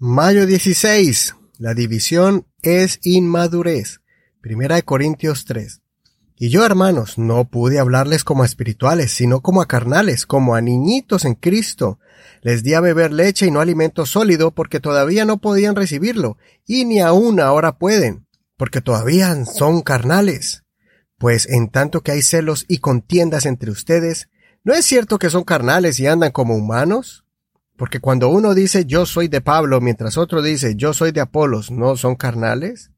Mayo 16. La división es inmadurez. Primera de Corintios 3. Y yo, hermanos, no pude hablarles como a espirituales, sino como a carnales, como a niñitos en Cristo. Les di a beber leche y no alimento sólido, porque todavía no podían recibirlo, y ni aún ahora pueden, porque todavía son carnales. Pues en tanto que hay celos y contiendas entre ustedes, ¿no es cierto que son carnales y andan como humanos? Porque cuando uno dice yo soy de Pablo mientras otro dice yo soy de Apolos, ¿no son carnales?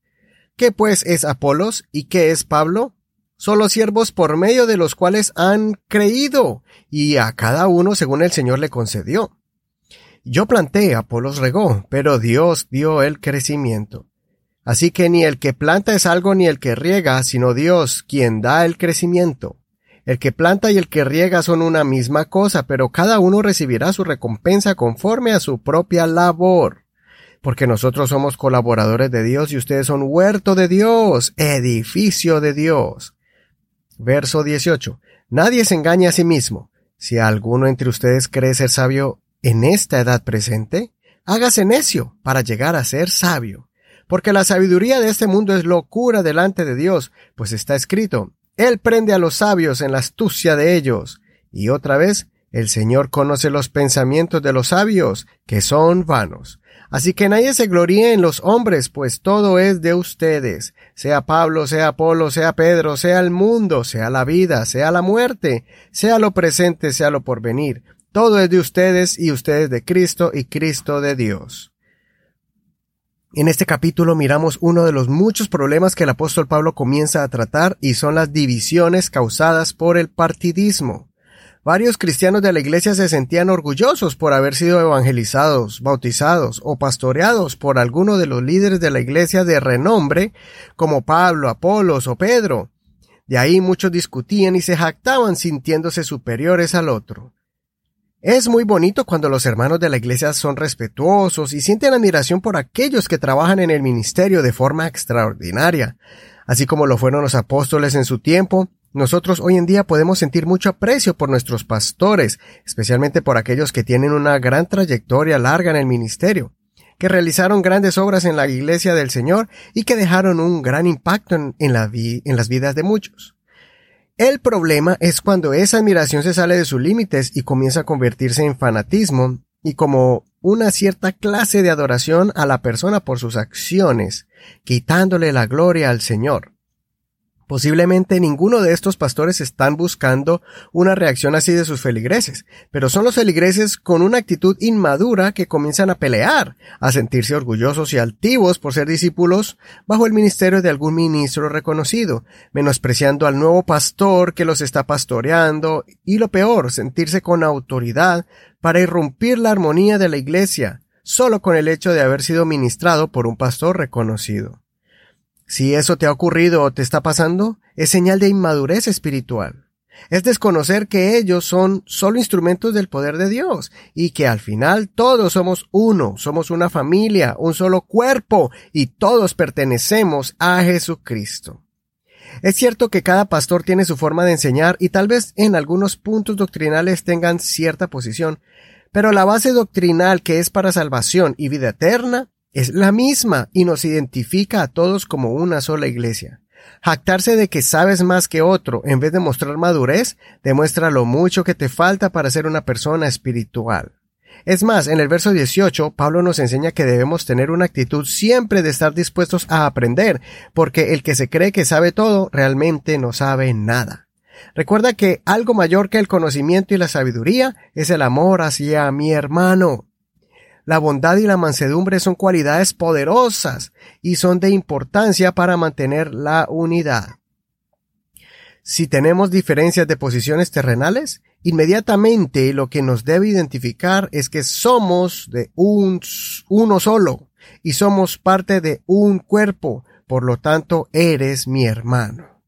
¿Qué pues es Apolos y qué es Pablo? Son los siervos por medio de los cuales han creído, y a cada uno según el Señor le concedió. Yo planté, Apolos regó, pero Dios dio el crecimiento. Así que ni el que planta es algo ni el que riega, sino Dios quien da el crecimiento. El que planta y el que riega son una misma cosa, pero cada uno recibirá su recompensa conforme a su propia labor. Porque nosotros somos colaboradores de Dios y ustedes son huerto de Dios, edificio de Dios. Verso 18. Nadie se engaña a sí mismo. Si alguno entre ustedes cree ser sabio en esta edad presente, hágase necio para llegar a ser sabio. Porque la sabiduría de este mundo es locura delante de Dios, pues está escrito, él prende a los sabios en la astucia de ellos. Y otra vez, el Señor conoce los pensamientos de los sabios, que son vanos. Así que nadie se gloríe en los hombres, pues todo es de ustedes, sea Pablo, sea Apolo, sea Pedro, sea el mundo, sea la vida, sea la muerte, sea lo presente, sea lo porvenir. Todo es de ustedes y ustedes de Cristo y Cristo de Dios. En este capítulo miramos uno de los muchos problemas que el apóstol Pablo comienza a tratar y son las divisiones causadas por el partidismo. Varios cristianos de la iglesia se sentían orgullosos por haber sido evangelizados, bautizados o pastoreados por alguno de los líderes de la iglesia de renombre, como Pablo, Apolos o Pedro. De ahí muchos discutían y se jactaban sintiéndose superiores al otro. Es muy bonito cuando los hermanos de la iglesia son respetuosos y sienten admiración por aquellos que trabajan en el ministerio de forma extraordinaria. Así como lo fueron los apóstoles en su tiempo, nosotros hoy en día podemos sentir mucho aprecio por nuestros pastores, especialmente por aquellos que tienen una gran trayectoria larga en el ministerio, que realizaron grandes obras en la iglesia del Señor y que dejaron un gran impacto en, en las vidas de muchos. El problema es cuando esa admiración se sale de sus límites y comienza a convertirse en fanatismo y como una cierta clase de adoración a la persona por sus acciones, quitándole la gloria al Señor. Posiblemente ninguno de estos pastores están buscando una reacción así de sus feligreses, pero son los feligreses con una actitud inmadura que comienzan a pelear, a sentirse orgullosos y altivos por ser discípulos bajo el ministerio de algún ministro reconocido, menospreciando al nuevo pastor que los está pastoreando y lo peor, sentirse con autoridad para irrumpir la armonía de la iglesia, solo con el hecho de haber sido ministrado por un pastor reconocido. Si eso te ha ocurrido o te está pasando, es señal de inmadurez espiritual. Es desconocer que ellos son solo instrumentos del poder de Dios y que al final todos somos uno, somos una familia, un solo cuerpo y todos pertenecemos a Jesucristo. Es cierto que cada pastor tiene su forma de enseñar y tal vez en algunos puntos doctrinales tengan cierta posición, pero la base doctrinal que es para salvación y vida eterna es la misma y nos identifica a todos como una sola iglesia. Jactarse de que sabes más que otro en vez de mostrar madurez demuestra lo mucho que te falta para ser una persona espiritual. Es más, en el verso 18, Pablo nos enseña que debemos tener una actitud siempre de estar dispuestos a aprender, porque el que se cree que sabe todo realmente no sabe nada. Recuerda que algo mayor que el conocimiento y la sabiduría es el amor hacia mi hermano. La bondad y la mansedumbre son cualidades poderosas y son de importancia para mantener la unidad. Si tenemos diferencias de posiciones terrenales, inmediatamente lo que nos debe identificar es que somos de un, uno solo y somos parte de un cuerpo, por lo tanto eres mi hermano.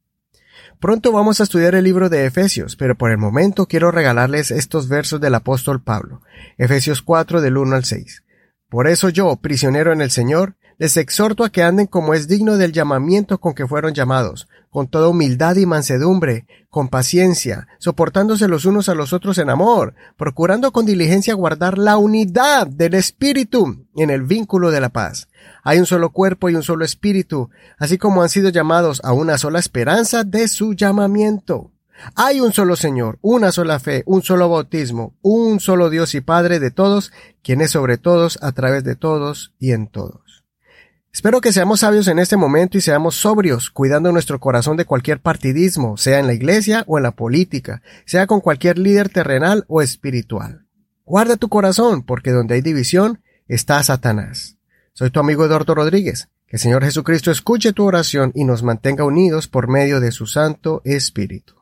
Pronto vamos a estudiar el libro de Efesios, pero por el momento quiero regalarles estos versos del apóstol Pablo. Efesios 4 del 1 al 6. Por eso yo, prisionero en el Señor, Les exhorto a que anden como es digno del llamamiento con que fueron llamados, con toda humildad y mansedumbre, con paciencia, soportándose los unos a los otros en amor, procurando con diligencia guardar la unidad del Espíritu en el vínculo de la paz. Hay un solo cuerpo y un solo Espíritu, así como han sido llamados a una sola esperanza de su llamamiento. Hay un solo Señor, una sola fe, un solo bautismo, un solo Dios y Padre de todos, quien es sobre todos, a través de todos y en todos. Espero que seamos sabios en este momento y seamos sobrios, cuidando nuestro corazón de cualquier partidismo, sea en la iglesia o en la política, sea con cualquier líder terrenal o espiritual. Guarda tu corazón, porque donde hay división está Satanás. Soy tu amigo Eduardo Rodríguez. Que el Señor Jesucristo escuche tu oración y nos mantenga unidos por medio de su Santo Espíritu.